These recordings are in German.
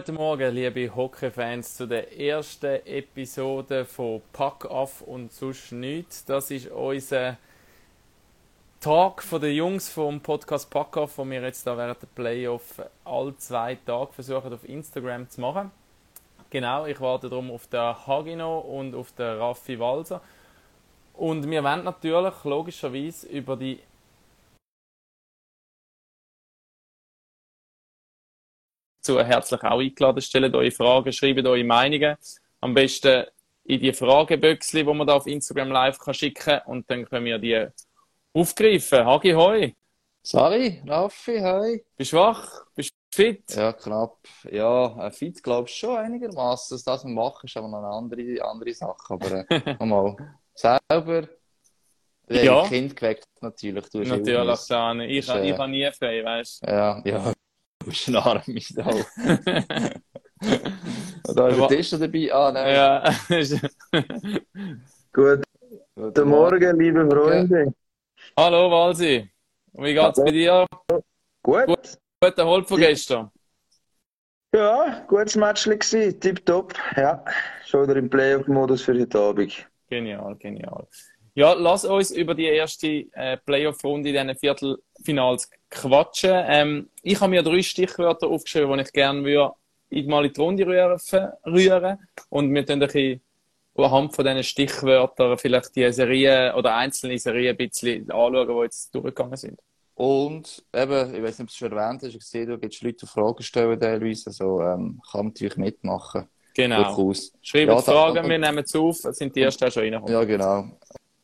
Guten Morgen, liebe Hockey-Fans, zu der ersten Episode von Pack Off und sonst nichts. Das ist unser Tag von den Jungs vom Podcast Pack Off, wo wir jetzt da während der Playoff alle zwei Tage versuchen auf Instagram zu machen. Genau, ich warte darum auf den Hagino und auf den Raffi Walser. Und wir werden natürlich logischerweise über die dazu herzlich auch eingeladen. Stellt eure Fragen, schreibt eure Meinungen. Am besten in die Frageböckchen, die man da auf Instagram Live kann schicken kann. Und dann können wir die aufgreifen. Hagi, hoi! Sari, Raffi, hi! Bist du wach? Bist du fit? Ja, knapp. Ja, äh, fit glaubst du schon einigermaßen. Dass das wir machen, ist aber noch eine andere, andere Sache. Aber äh, nochmal, selber. Ja. Kind geweckt, natürlich. Du Natürlich, Dani. Ich, äh, ich habe nie frei, weißt Ja, ja. Du bist ein Arm mit auch. Da ist Ja. ein Tisch dabei. Ah, nein. Ja. Guten Guten Morgen, liebe Freunde. Hallo, Walsi. Wie geht's bei dir? Gut? Gut. Gut erholt von gestern. Ja, gutes Match gewesen, tipptopp. Ja, schon wieder im Playoff-Modus für heute Abend. Genial, genial. Ja, lass uns über die erste äh, Playoff-Runde in diesen Viertelfinals quatschen. Ähm, ich habe mir drei Stichwörter aufgeschrieben, die ich gerne würde in- mal in die Runde rühren, rühren. Und wir tun ein bisschen anhand von diesen Stichwörtern vielleicht die Serie oder einzelne Serien ein bisschen anschauen, die jetzt durchgegangen sind. Und eben, ich weiß nicht, ob du es schon erwähnt hast, ich sehe, du gibst Leute die Fragen stellen teilweise. Also, ähm, kann natürlich mitmachen. Genau. Schreibt Ja, Fragen, wir nehmen es auf. Es sind die ersten schon reingekommen. Ja, genau.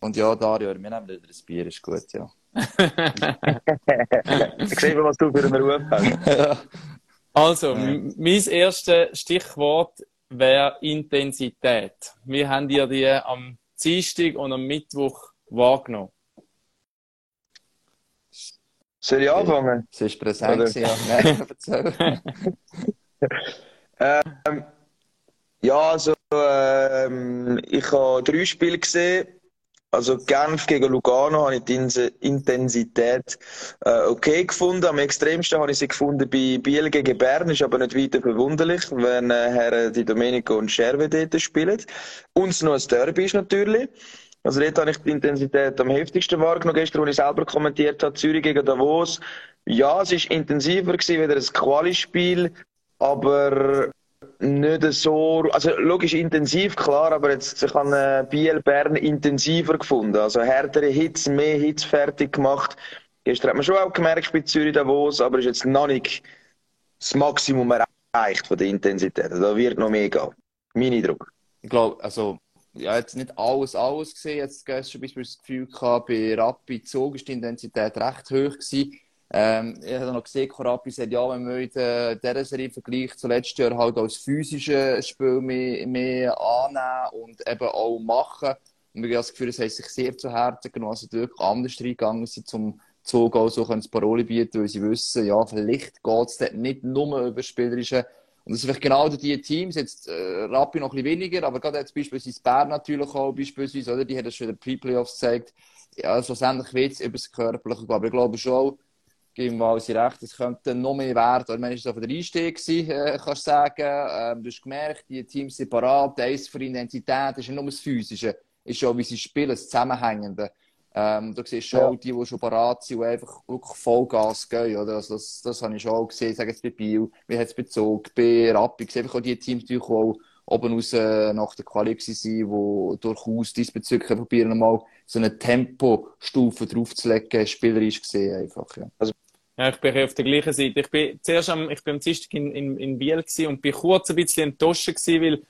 Und ja, Dario, wir nehmen wieder ein Bier, ist gut, ja. Ich sehe, was du für einen Ruf hast. Also, m- mein erstes Stichwort wäre Intensität. Wie habt ihr die am Dienstag und am Mittwoch wahrgenommen? Soll ich anfangen? Es ist präsent, ja. Nein, erzähl. Ja, also, ähm, ich habe drei Spiele gesehen. Also Genf gegen Lugano habe ich die Intensität äh, okay gefunden. Am extremsten habe ich sie gefunden bei Biel gegen Bern. Ist aber nicht weiter verwunderlich, wenn äh, Herren Di Domenico und Scherve dort spielen. Und noch ein Derby ist natürlich. Also dort habe ich die Intensität am heftigsten wahrgenommen. Gestern, als ich selber kommentiert habe, Zürich gegen Davos. Ja, es ist intensiver gewesen, wieder ein Quali-Spiel, aber nicht so, also logisch intensiv, klar, aber jetzt, ich habe äh, Biel Bern intensiver gefunden. Also härtere Hits, mehr Hits fertig gemacht. Gestern hat man schon auch gemerkt bei Zürich Davos, aber ist jetzt noch nicht das Maximum erreicht von der Intensität. Also Da wird noch mehr gehen. Mein Eindruck. Ich glaube, also, ja, jetzt nicht alles, alles gesehen. Jetzt gestern beispielsweise das Gefühl gehabt, bei Rapid Zug ist die Intensität recht hoch gewesen. Ähm, ich habe noch gesehen, Rapid sagt, ja, wenn man äh, dieser Serie vergleicht, zu letztes Jahr halt als physisches Spiel mehr, mehr annehmen und eben auch machen. Und ich habe das Gefühl, es haben sich sehr zu Herzen genommen, also wirklich anders reingegangen sind, zum Zug auch so können das Paroli bieten, weil sie wissen, ja, vielleicht geht es dort nicht nur über Spielerische, und das sind vielleicht genau die Teams, jetzt äh, Rappi noch ein bisschen weniger, aber gerade jetzt beispielsweise Bern natürlich auch, beispielsweise, oder? Die hat das schon in den Pre-Playoffs gezeigt. Ja, schlussendlich wird es über das Körperliche gehen. Aber ich glaube schon, geben wir sie recht, es könnte noch mehr werden. Ich meine, es war auf der Einstieg, äh, kannst du sagen. Ähm, du hast gemerkt, die Teams sind parat, eins für Intensität, ist nicht nur das Physische, ist schon, wie sie spielen, das Zusammenhängende. Ähm, du siehst schon Ja. die, die schon parat sind und einfach wirklich Vollgas gehen. Oder? Also das, das habe ich schon auch gesehen, sage jetzt bei Biel, wie hat es bezogen, bei Rappi. Ich auch die Teams, die auch oben raus nach der Quali waren, die durchaus diesbezüglich probieren, mal so eine Tempostufe draufzulegen, spielerisch gesehen einfach. Ja. Ja, ich bin auf der gleichen Seite. Ich bin zuerst am, ich bin am Dienstag in, in, in Biel und bin kurz ein bisschen enttäuscht gewesen, weil,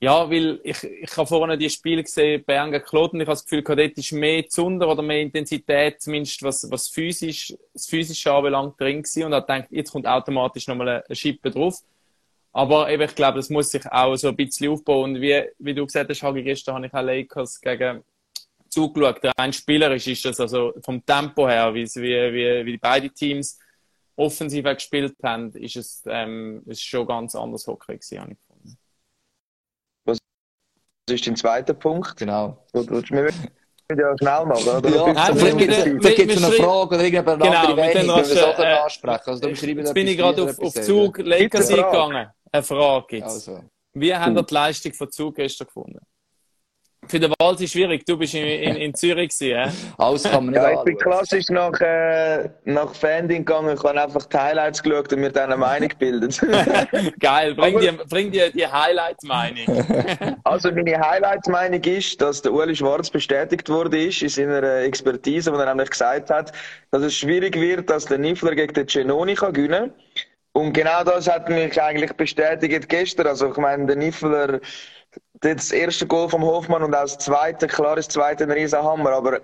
ja, weil ich, ich habe vorhin die Spiele gesehen, Bern gegen Kloten, ich habe das Gefühl, dort ist mehr Zunder oder mehr Intensität, zumindest was, was physisch, das Physische anbelangt, drin gewesen und habe gedacht, jetzt kommt automatisch nochmal eine Schippe drauf. Aber eben, ich glaube, das muss sich auch so ein bisschen aufbauen. Und wie, wie du gesagt hast, Hagi, gestern habe ich auch Lakers gegen zugeschaut. Rein spielerisch ist das also vom Tempo her, wie, wie, wie, wie beide Teams offensiv gespielt haben, ist es ähm, ist schon ganz anders Hockey gewesen, habe ich gefunden. Was ist dein zweiter Punkt? Genau. Du willst mir ja schnell machen, oder? Ja, wir- vielleicht gibt es wir- gibt's wir eine Frage oder irgendeine Genau, andere wir Meinung, die wir so äh, ansprechen. Also, da beschreiben Jetzt bin ich gerade auf, auf Zug Lakers eingegangen. eine Frage gibt. Also. Wie haben ihr die Leistung von Zug gestern gefunden? Für den Wald ist schwierig. Du bist in, in, in Zürich gewesen, hä? Alles kann man nicht Ja, ich bin klassisch nach, äh, nach Fanding gegangen. Ich habe einfach die Highlights geschaut und mir dann eine Meinung gebildet. Geil. Bring Aber- dir, bring dir die Highlight-Meinung. Also meine Highlight-Meinung ist, dass der Uli Schwarz bestätigt wurde ist in seiner äh, Expertise, wo er nämlich gesagt hat, dass es schwierig wird, dass der Niffler gegen den Genoni kann gewinnen. Und genau das hat mich eigentlich bestätigt gestern. Also ich meine, der Niffler, das erste Goal vom Hofmann und auch das zweite, klar, das zweite ein Riesenhammer, aber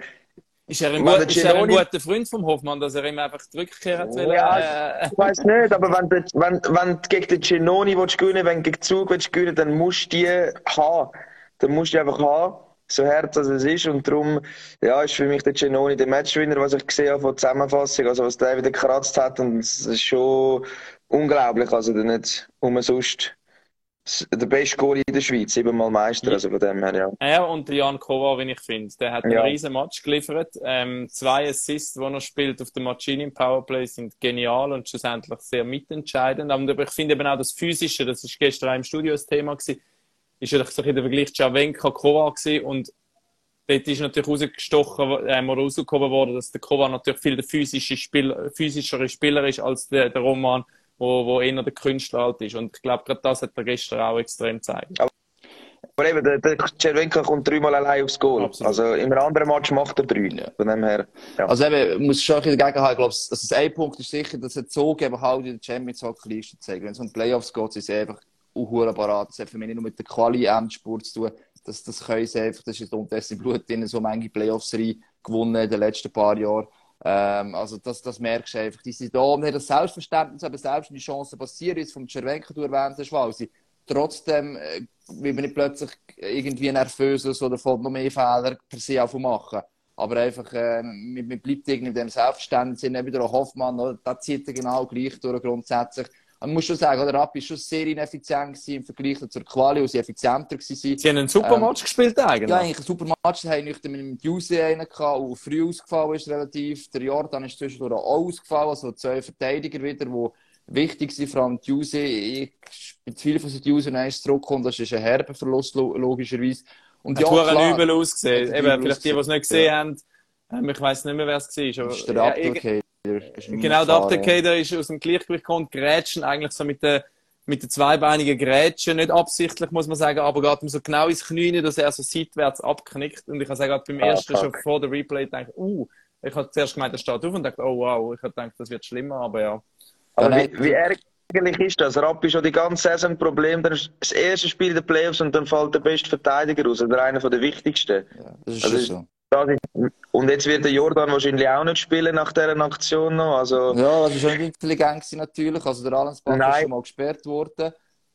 Ist er ein, gut, der ist er ein guter Freund vom Hofmann, dass er ihm einfach die Rückkehr hat wollen, Ja, äh, ich weiß nicht, aber wenn, du- wenn, wenn du gegen den Genoni willst gewinnen wenn du gegen Zug willst gewinnen dann musst du die haben. Dann musst du die einfach haben, so hart als es ist. Und darum ja, ist für mich der Genoni der Matchwinner, was ich gesehen habe von der Zusammenfassung, also was der wieder gekratzt hat. Und es ist schon unglaublich. Also nicht umsonst der beste Goalie in der Schweiz, siebenmal Meister. Also von dem her, ja. Er und der Jan Kovar, wie ich finde. Der hat einen Ja. riesen Match geliefert. Ähm, zwei Assists, die er spielt auf der Machine im Powerplay, sind genial und schlussendlich sehr mitentscheidend. Aber ich finde eben auch das Physische, das ist gestern auch im Studio das Thema gewesen, ist so ein der Vergleich Javenka Kovar gewesen und dort ist natürlich rausgestochen, ähm, oder rausgekommen worden, dass der Kovar natürlich viel der physische Spiel, physischere Spieler ist als der, der Roman, wo, wo eher der Künstler halt ist. Und ich glaube, gerade das hat er gestern auch extrem gezeigt. Aber eben, der, der Cervenka kommt dreimal allein aufs Goal. Absolut. Also in einem anderen Match macht er drei. Ja. Von dem her, ja. Also eben, muss schon ein bisschen dagegen haben. Ich glaube, dass es ein Punkt ist sicher, dass er Zug eben halt in der Champions Hockey Liste zeigt. Wenn es um die Playoffs geht, sind sie einfach unhuren parat. Das hat für mich nicht nur mit der Quali Endspurt zu tun. Das, das können sie einfach, das ist unterdessen im Blut drin, so manche Playoffs gewonnen in den letzten paar Jahren. Ähm, also das, das merkst du einfach. Die sind da und haben das Selbstverständnis, aber selbst wenn die Chancen passieren, ist vom Cervenka du erwähnt hast, weil sie trotzdem, äh, will man nicht plötzlich irgendwie nervös so, oder fällt noch mehr Fehler per se auf machen. Aber einfach, äh, man, man bleibt irgendwie in dem Selbstverständnis, eben wieder auch Hoffmann, oder? da zieht er genau gleich durch grundsätzlich. Man muss schon sagen, der Rappi war schon sehr ineffizient im Vergleich zur Quali, wo sie effizienter waren. Sie haben einen super Ähm, Match gespielt eigentlich. Ja, eigentlich ein super Match. Sie haben mit dem Juse einen gehabt, der früh ausgefallen ist, relativ. Der Jordan ist zwischendurch auch ausgefallen, also zwei Verteidiger wieder, die wichtig sind, vor allem die Juse. Ich bezweifle, dass die Juse noch eins zurückkommt. Das ist ein herber Verlust, lo- logischerweise. Und Hat ja, klar, übel ausgesehen. Eben, vielleicht die, die es nicht gesehen haben, ähm, ich weiß nicht mehr, wer es war. Aber, ist der ja, Genau, der Fahrer, Abdelkader ist aus dem Gleichgewicht gekommen, Grätschen eigentlich so mit der, mit der zweibeinigen Grätsche, nicht absichtlich, muss man sagen, aber gerade so genau ins Knie, dass er so seitwärts abknickt. Und ich habe gesagt, beim Ah, ersten fuck. schon vor der Replay gedacht, uh, ich habe zuerst gemeint, er steht auf und dachte, oh wow, ich habe gedacht, das wird schlimmer, aber ja. Aber wie, wie ärgerlich ist das? Rappi schon die ganze Saison ein Problem, dann ist das erste Spiel den Playoffs und dann fällt der beste Verteidiger raus, oder einer von der wichtigsten. Ja, das ist Also so. Und jetzt wird der Jordan wahrscheinlich auch nicht spielen nach dieser Aktion noch. Also, Ja, das war schon nicht intelligent natürlich. Also der Allensbach ist schon mal gesperrt worden.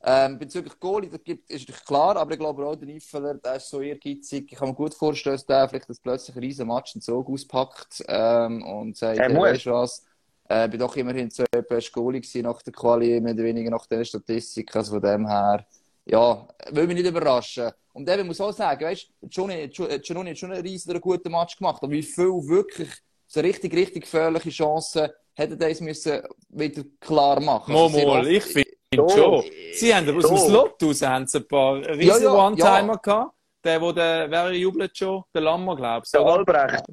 Ähm, bezüglich Goalie, das gibt, ist klar, aber ich glaube auch, der Niffeler, der ist so ehrgeizig. Ich kann mir gut vorstellen, dass der vielleicht das plötzlich ein riesen Match in Zug auspackt ähm, und sagt, Er hey, muss. weißt was, äh, bin doch immerhin so beste Goalie gewesen nach der Quali, mehr oder weniger nach der Statistik. Also von dem her, ja, will mich nicht überraschen. Und eben muss auch sagen, weißt du, Giannoni Giannoni hat schon einen riesen einen guten Match gemacht, aber wie viel wirklich so richtig, richtig gefährliche Chancen hätte er das müssen wieder klar machen. Mal, Also, oft- ich finde So. schon. Sie haben aus dem. Slot haben sie ein paar riesen Ja, ja, One-Timer gehabt. Der, wo der, wer jubelt schon? Der Lammer, glaubst du? der Albrecht.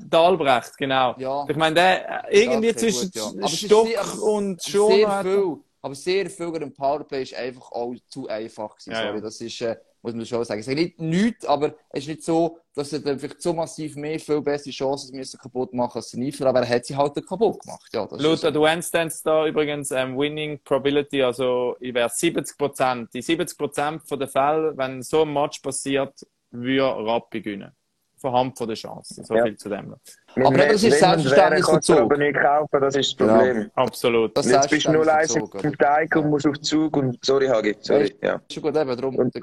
Der Albrecht, genau. Ja. Ich meine, der, äh, irgendwie Okay, zwischen gut, ja. Stock sehr- und Schoner. Sehr hat- viel, aber sehr viel im Powerplay ist einfach auch zu einfach gewesen. Ja. Sorry, das ist, äh, muss man schon sagen. Ich sage nicht nichts, aber es ist nicht so, dass er dann vielleicht so massiv mehr, viel bessere Chancen müssen kaputt machen als der Nifler, aber er hat sie halt kaputt gemacht. Ja, das Laut ist so. Advanced da übrigens ähm, Winning Probability, also ich wäre 70 Prozent. Die 70 Prozent der Fälle, wenn so ein Match passiert, würde Rappi gewinnen. Von Hand von der Chance. So Ja. viel zu dem. Aber eben, das ist man Selbstverständnis von aber nicht kaufen, das ist das Ja. Problem. Absolut. Das jetzt bist du nur leise im? Teig und musst auf Zug und, sorry Hagi, sorry, ja. Ist schon gut, eben, darum, Und-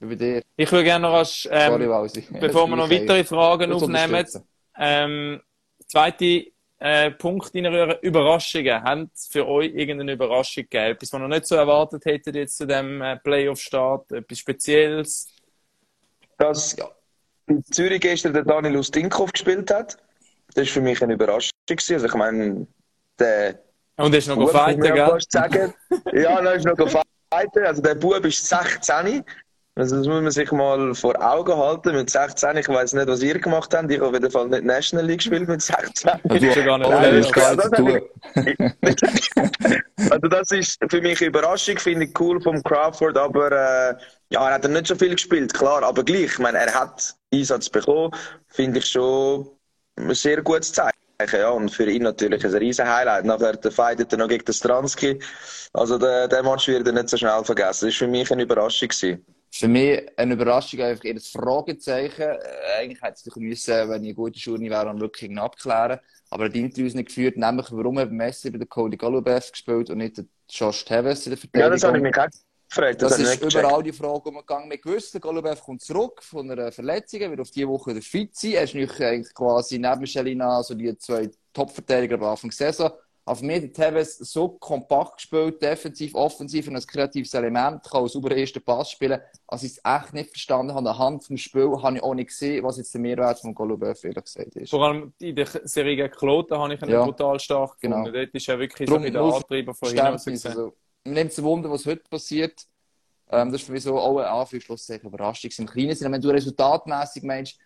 über dir, Ich würde gerne noch als, sorry, ähm, Walsi. bevor wir noch weitere Fragen aufnehmen, ähm, zweite äh, Punkt reinrühren. Überraschungen. Haben für euch irgendeine Überraschung gegeben? Etwas, was ihr nicht so erwartet hättet jetzt zu dem äh, Playoff-Start? Etwas Spezielles? Dass Ja. In Zürich gestern der Daniel Ustinkov gespielt hat, das ist für mich eine Überraschung. Also ich meine, der Und ist noch Bub, gell? sagen. ja, dann ist noch gefeitet. Also der Bub ist 16. Also das muss man sich mal vor Augen halten. Mit 16, ich weiß nicht, was ihr gemacht habt. Ich habe auf jeden Fall nicht National League gespielt mit 16. Du hast ja gar nicht Nein, das ist geil das zu habe tun. Also das ist für mich eine Überraschung, finde ich cool vom Crawford, aber äh, ja, er hat ja nicht so viel gespielt, klar, aber gleich, ich meine, er hat Einsatz bekommen, finde ich schon ein sehr gutes Zeichen. Ja, und für ihn natürlich ein riesen Highlight. Nachher der Fight hat er noch gegen den Stransky. Also der, der Match wird er nicht so schnell vergessen. Das war für mich eine Überraschung. Gewesen. Für mich eine Überraschung, einfach eher ein Fragezeichen. Äh, Eigentlich hätte es müssen, wenn ich eine gute Schule wäre, dann wirklich abklären. Aber er hat Interviews nicht geführt, nämlich warum hat Messi bei der Cody Golubev gespielt und nicht der Josh Tevez in der Verteidigung. Ja, das habe ich mich auch gefragt. Das ich ist überall die Frage umgegangen. Wir gewusst, Golubev kommt zurück von einer Verletzung, wird auf diese Woche der fit sein. Er ist eigentlich quasi neben Schelina, so die zwei Top-Verteidiger am Anfang der Saison. Auf mir hat Tevez so kompakt gespielt, defensiv, offensiv und ein kreatives Element, kann auch sauber ersten Pass spielen. Also ich es echt nicht verstanden habe, anhand vom Spiel habe ich auch nicht gesehen, was jetzt der Mehrwert von Golubev ehrlich gesagt ist. Vor allem in der Serie gegen Kloten habe ich ihn Ja. brutal stark Genau. gefunden. Dort ist er wirklich Darum so der Antreiber von hinten. Also, mir nimmt es ein Wunder, was heute passiert. Ähm, das ist für mich so auch eine Anführungsschlusszeichen Überraschung. Im Kleinen wenn du resultatmäßig meinst,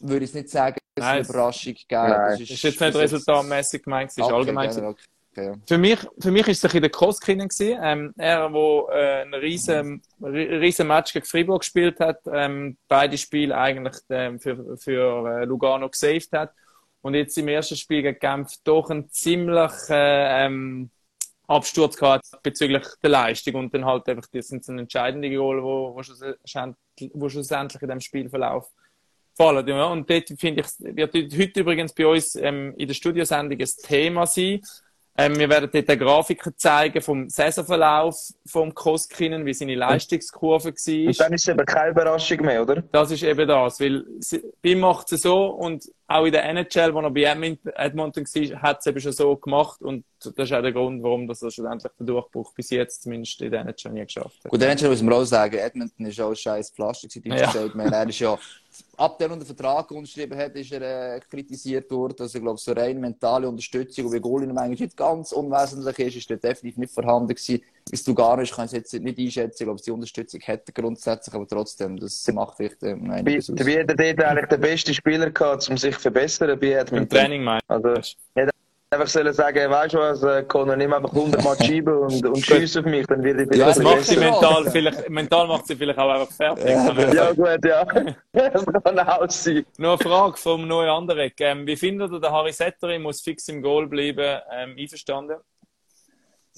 würde ich es nicht sagen, dass es eine Nein, es- Überraschung gegeben Nein. Das ist jetzt nicht resultatmäßig gemeint, es ist Okay, allgemein. gerne, okay, ja. Für mich, für mich ist es ein bisschen der Koskinen gewesen. Ähm, er, wo äh, ein riesen, riesen Match gegen Fribourg gespielt hat, ähm, beide Spiele eigentlich ähm, für, für äh, Lugano gesaved hat. Und jetzt im ersten Spiel gegen Genf doch einen ziemlich äh, ähm, Absturz gehabt bezüglich der Leistung und dann halt einfach, das sind so entscheidende Goal, wo, wo, schlussendlich, wo schlussendlich in dem Spielverlauf fallen. Ja. Und dort finde ich, wird heute übrigens bei uns ähm, in der Studiosendung ein Thema sein. Ähm, wir werden dort eine Grafiker zeigen vom Saisonverlauf vom Koskinen, wie seine Leistungskurve Und war. dann ist es eben keine Überraschung mehr, oder? Das ist eben das, weil sie- bei ihm macht es so und auch in der NHL, wo er bei Edmonton war, hat es eben schon so gemacht und das ist auch der Grund, warum das schlussendlich den Durchbruch bis jetzt zumindest in der NHL nie geschafft hat. Gut, dann muss man auch sagen, Edmonton ist auch ein scheiß gewesen, Ja. Er ist ja, ab der den Vertrag unterschrieben hat, ist er äh, kritisiert worden. Also, ich glaube, so rein mentale Unterstützung, und wie Goalin eigentlich nicht ganz unwesentlich ist, ist definitiv nicht vorhanden gewesen. Ist du gar nicht, kann ich es jetzt nicht einschätzen. Glaube, die Unterstützung hätte grundsätzlich, aber trotzdem, das macht vielleicht ähm, Wie, einiges aus. wie hat er dort eigentlich den besten Spieler gehabt, um sich zu verbessern bei Im Edmonton? Training meinst Also, du? einfach sollen sagen, weißt du was, äh, Conor, nimm einfach 100 Mal schieben und, und schieß auf mich, dann wird ich Ja, Das macht sie ist mental vielleicht, mental macht sie vielleicht auch einfach fertig. Ja, Ja, gut, ja. Das kann auch sein. Noch eine Frage vom neuen Anderek. Ähm, wie findet ihr, der Harry Setteri muss fix im Goal bleiben? Ähm, einverstanden?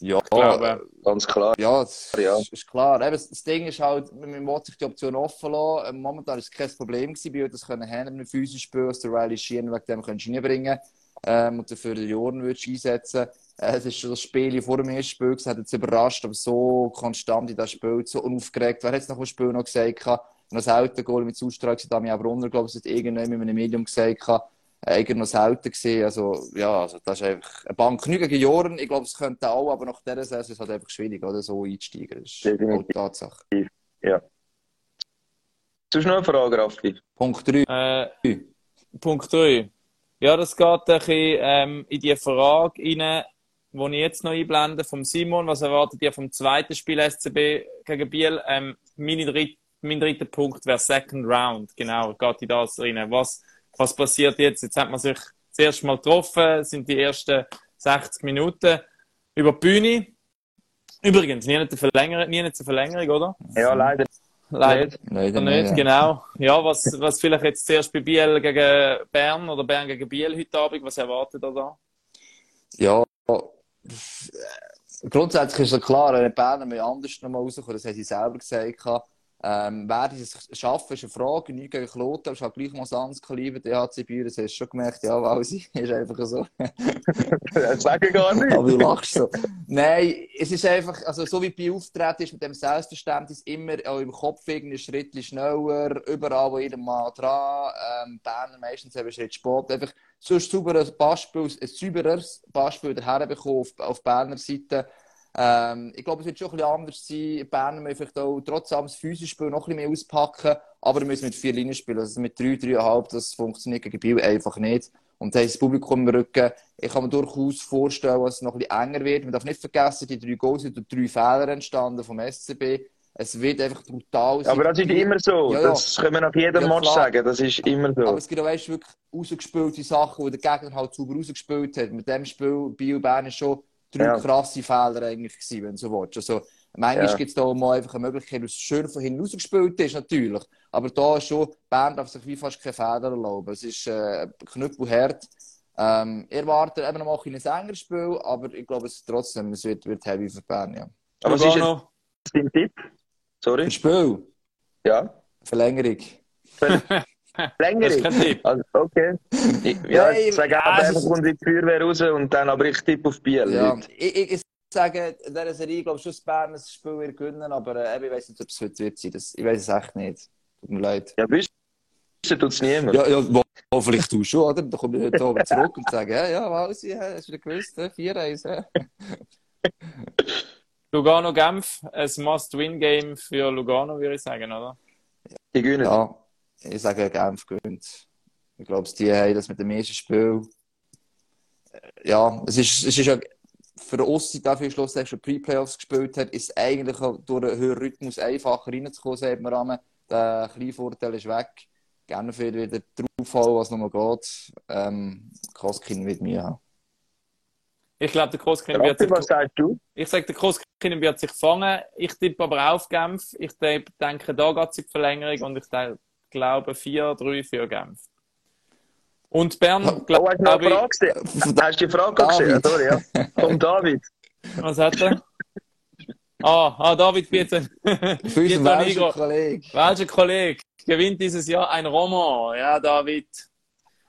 Ja, glaube, Ganz klar. Ja, das Ja. Ist, ist klar. Eben, das Ding ist halt, man will sich die Option offen lassen. Ähm, Momentan ist es kein Problem gewesen, bei uns, das können Händler mit physisch spielen, dass der Riley Sheehan wegen dem kannst du reinbringen ähm, und dafür den Jordan würdest du einsetzen. Äh, es ist schon das Spiel vor dem ersten Spiel, es hat jetzt überrascht, aber so konstant in das Spiel, so unaufgeregt. Wer hat es nach dem Spiel noch gesagt? Und das Auto-Goal mit Zustrahlung, Damian Brunner, glaube ich, hat irgendwann mit einem Medium gesagt, gehabt. Eigentlich noch selten gesehen. Also, ja, also, das ist einfach eine Bank. Nicht gegen Joren, ich glaube, es könnte auch, aber nach dieser Saison ist es halt einfach schwierig, oder? So einzusteigen. Das ist die Tatsache. Sonst noch eine Frage, Raffi? Punkt 3. Äh, Punkt 3. Ja, das geht ein bisschen ähm, in die Frage rein, die ich jetzt noch einblende, vom Simon. Was erwartet ihr vom zweiten Spiel SCB gegen Biel? Ähm, meine dritt, mein dritter Punkt wäre Second Round. Genau, geht in das rein. Was, was passiert jetzt? Jetzt hat man sich das erste Mal getroffen, sind die ersten 60 Minuten über die Bühne. Übrigens, nie eine Verlängerung, nie eine Verlängerung, oder? Ja, leider Leider. nicht. Leider Nicht, nicht. genau. Ja, was, was vielleicht jetzt zuerst bei Biel gegen Bern oder Bern gegen Biel heute Abend, was erwartet ihr da? Ja, grundsätzlich ist ja klar, Berner müssen anders nochmal rauskommen, das haben sie selber gesagt. Ähm, werden sie es schaffen, ist eine Frage. Nicht gegen Kloten, aber es ist halt gleich mal anderes Kaliber. Die HC Büren, das hast du schon gemerkt, ja, weil sie ist einfach so. Das sage ich gar nicht. Aber du lachst so. Nein, es ist einfach, also so wie bei Auftreten ist mit dem Selbstverständnis immer auch im Kopf irgendwie ein Schritt schneller, überall, wo jeder mal dran, ähm, Berner meistens eben Schritt spät. Einfach so ein sauberes Beispiel, ein sauberes Beispiel daher bekommen auf, auf Berner Seite. Ähm, ich glaube, es wird schon ein bisschen anders sein. Die Berner müssen vielleicht auch trotzdem das physische Spiel noch ein bisschen mehr auspacken, aber wir müssen mit vier Linien spielen. Also mit drei, dreieinhalb, das funktioniert gegen Biel einfach nicht. Und da ist das Publikum im Rücken. Ich kann mir durchaus vorstellen, dass es noch ein bisschen enger wird. Man darf nicht vergessen, die drei Goals sind durch drei Fehler entstanden vom SCB. Es wird einfach brutal sein. Aber das ist immer so. Ja, ja. Das können wir nach jedem Ja, Match sagen. Das ist immer so. Aber es gibt auch weißt, wirklich rausgespielte Sachen, wo der Gegner halt sauber rausgespielt hat. Mit dem Spiel Biel Bern ist schon drei Ja. krasse Fehler eigentlich gewesen, wenn du so willst. Also, manchmal Ja. gibt es da auch mal einfach eine Möglichkeit, dass es schön von hinten rausgespielt ist, natürlich. Aber da ist schon, Bern darf sich wie fast keine Fehler erlauben. Es ist äh, knüppelhart. Ähm, ich erwarte eben noch mal ein engeres Spiel, aber ich glaube, es trotzdem, es wird, wird heavy für Bern, ja. Aber was ist Lugano, dein Tipp? Sorry? Ein Spiel, Ja? Verlängerung. das Länger? ist kein Tipp. Also, okay. Ich, ja, Nein, ich sage einfach, ist- kommt die Feuerwehr raus und dann, aber ich tippe auf Biel. Ja, ich, ich, ich sage, in dieser Serie, ich glaube schon, dass Bern das Spiel wird gewinnen, aber äh, ich weiß nicht, ob es heute wird sein. Das, ich weiß es echt nicht. Tut mir leid. Ja, wissen tut es niemand. Ja, ja, wo, wo vielleicht du schon, oder? Dann komme ich heute Abend zurück und sage, ja, ja, Walsi, ja, hast du wieder gewusst, äh, 4-1, ja. Lugano-Genf, ein Must-Win-Game für Lugano, würde ich sagen, oder? Die gewinnen. Ja, ich sage, Genf gewinnt. Ich glaube, die haben das mit dem ersten Spiel. Äh, Ja, es ist, es ist ja für Ossi dafür schlussendlich schon Pre-Playoffs gespielt hat, ist es eigentlich auch durch einen höheren Rhythmus einfacher reinzukommen, sagt man einmal. Der kleine Vorteil ist weg. Genf wird wieder draufhauen, was nochmal geht. Ähm, Koskin wird mir haben. Ich glaube, der Großkind wird sich, was sagst du? ich sage, der Großkind wird sich fangen. Ich tippe aber auf Genf. Ich de- denke, da geht es in die Verlängerung und ich de- glaube 4-3 für Genf. Und Bern, Oh, hast du noch glaube eine ich, Frage gesehen? Hast du die Frage gesehen? David. Sorry, ja. Vom David. was hat er? Ah, ah David bitte. Für unseren. Kollegen. Welcher Kollege gewinnt dieses Jahr ein Roman? Ja, David.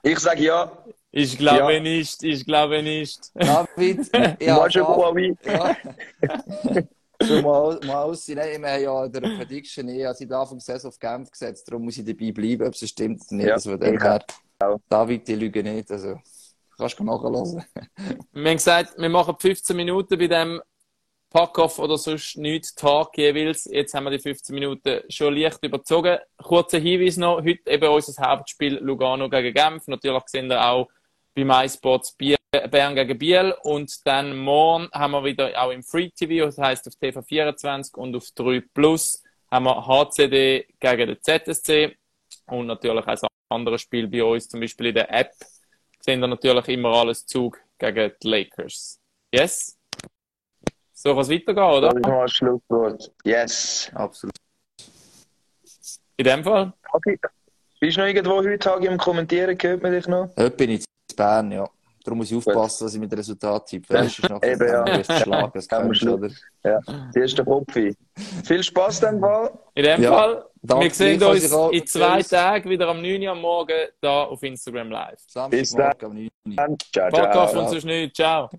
Ich sage ja. Ich glaube Ja. nicht, ich glaube nicht. David, ja, Moi, je crois oui. Ja. Schon mal, mal aussehen. Nein, wir haben ja in der Prediction eh seit Anfang der Saison auf Genf gesetzt. Darum muss ich dabei bleiben, ob es stimmt oder nicht. Ja, also von dem her, auch. David, die lügen nicht. Also, kannst du nachhören. Wir haben gesagt, wir machen 15 Minuten bei dem Pack-Off oder sonst nichts Tag jeweils. Jetzt haben wir die 15 Minuten schon leicht überzogen. Kurzer Hinweis noch, heute eben unser Hauptspiel Lugano gegen Genf. Natürlich sehen wir auch bei MySports Biel, Bern gegen Biel. Und dann morgen haben wir wieder auch im Free TV, das heisst auf TV24 und auf 3 Plus haben wir HCD gegen den ZSC. Und natürlich auch ein anderes Spiel bei uns, zum Beispiel in der App, sehen wir natürlich immer alles Zug gegen die Lakers. Yes? So kann es weitergehen, oder? Das ist mal ein Schlusswort. Yes. Absolut. In dem Fall? Okay. Bist du noch irgendwo heute Tag im Kommentieren? Hört man dich noch? Heute bin ich in Bern, ja. Darum muss ich aufpassen, dass ich mit dem Resultat tippe. Du, ist noch Eben, ja. ein Schlagen, das kennst du, oder? Ja. Die erste Kopf. Viel Spaß dann Fall. In dem Ja. Fall, Danke, wir sehen uns in zwei. Tagen wieder am 9 Uhr am Morgen da auf Instagram live. Bis dann. Samstagmorgen am 9 Uhr. Ciao, ciao. und sonst nicht. Ciao.